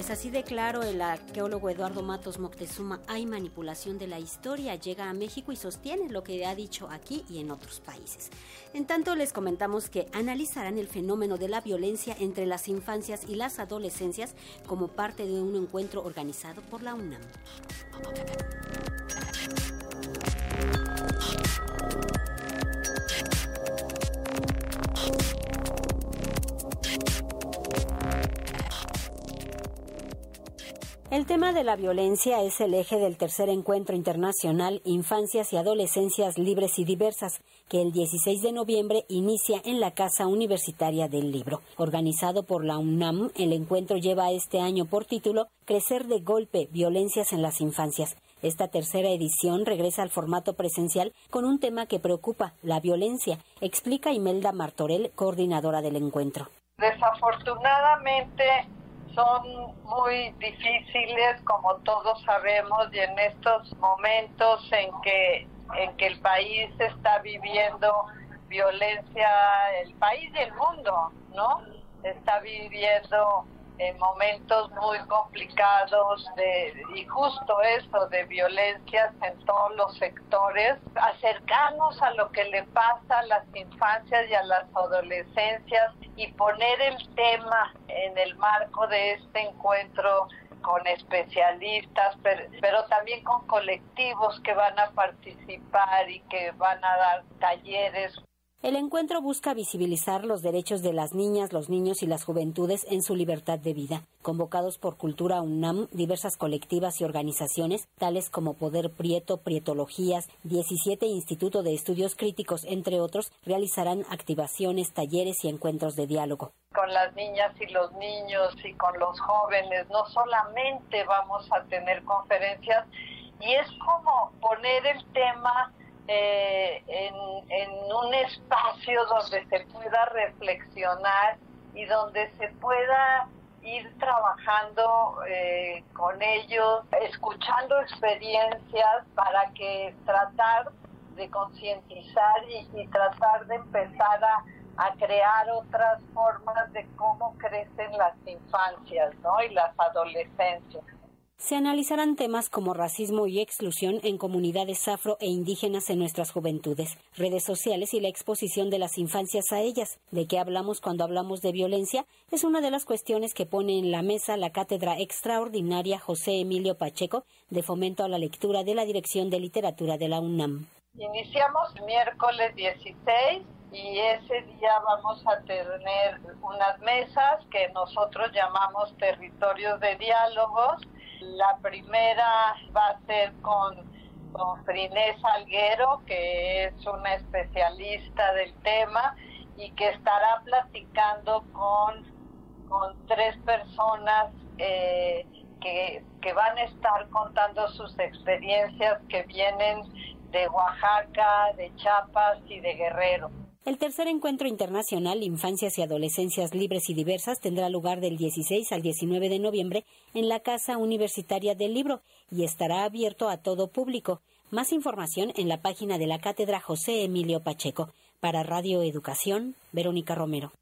Pues así de claro, el arqueólogo Eduardo Matos Moctezuma, hay manipulación de la historia, llega a México y sostiene lo que ha dicho aquí y en otros países. En tanto, les comentamos que analizarán el fenómeno de la violencia entre las infancias y las adolescencias como parte de un encuentro organizado por la UNAM. El tema de la violencia es el eje del tercer encuentro internacional Infancias y Adolescencias Libres y Diversas, que el 16 de noviembre inicia en la Casa Universitaria del Libro. Organizado por la UNAM, el encuentro lleva este año por título Crecer de golpe, violencias en las infancias. Esta tercera edición regresa al formato presencial con un tema que preocupa, la violencia, explica Imelda Martorell, coordinadora del encuentro. Desafortunadamente, son muy difíciles, como todos sabemos, y en estos momentos en que, en que el país está viviendo violencia, el país y el mundo, ¿no? Está viviendo en momentos muy complicados de, y justo eso de violencias en todos los sectores, acercarnos a lo que le pasa a las infancias y a las adolescencias y poner el tema en el marco de este encuentro con especialistas, pero, pero, también con colectivos que van a participar y que van a dar talleres el encuentro busca visibilizar los derechos de las niñas, los niños y las juventudes en su libertad de vida. Convocados por Cultura UNAM, diversas colectivas y organizaciones, tales como Poder Prieto, Prietologías, 17 Instituto de Estudios Críticos, entre otros, realizarán activaciones, talleres y encuentros de diálogo. Con las niñas y los niños y con los jóvenes, no solamente vamos a tener conferencias, y es como poner el tema eh, en, un espacio donde se pueda reflexionar y donde se pueda ir trabajando eh, con ellos, escuchando experiencias para que tratar de concientizar y, tratar de empezar a, a, crear otras formas de cómo crecen las infancias ¿no? y las adolescencias se analizarán temas como racismo y exclusión en comunidades afro e indígenas en nuestras juventudes, redes sociales y la exposición de las infancias a ellas. ¿De qué hablamos cuando hablamos de violencia? Es una de las cuestiones que pone en la mesa la cátedra extraordinaria José Emilio Pacheco de Fomento a la Lectura de la Dirección de Literatura de la UNAM. Iniciamos miércoles 16 y ese día vamos a tener unas mesas que nosotros llamamos territorios de diálogos la primera va a ser con, con Frinés Alguero, que es una especialista del tema y que estará platicando con, con tres personas eh, que, que van a estar contando sus experiencias que vienen de Oaxaca, de Chiapas y de Guerrero. El tercer encuentro internacional Infancias y Adolescencias Libres y Diversas tendrá lugar del 16 al 19 de noviembre en la Casa Universitaria del Libro y estará abierto a todo público. Más información en la página de la Cátedra José Emilio Pacheco. Para Radio Educación, Verónica Romero.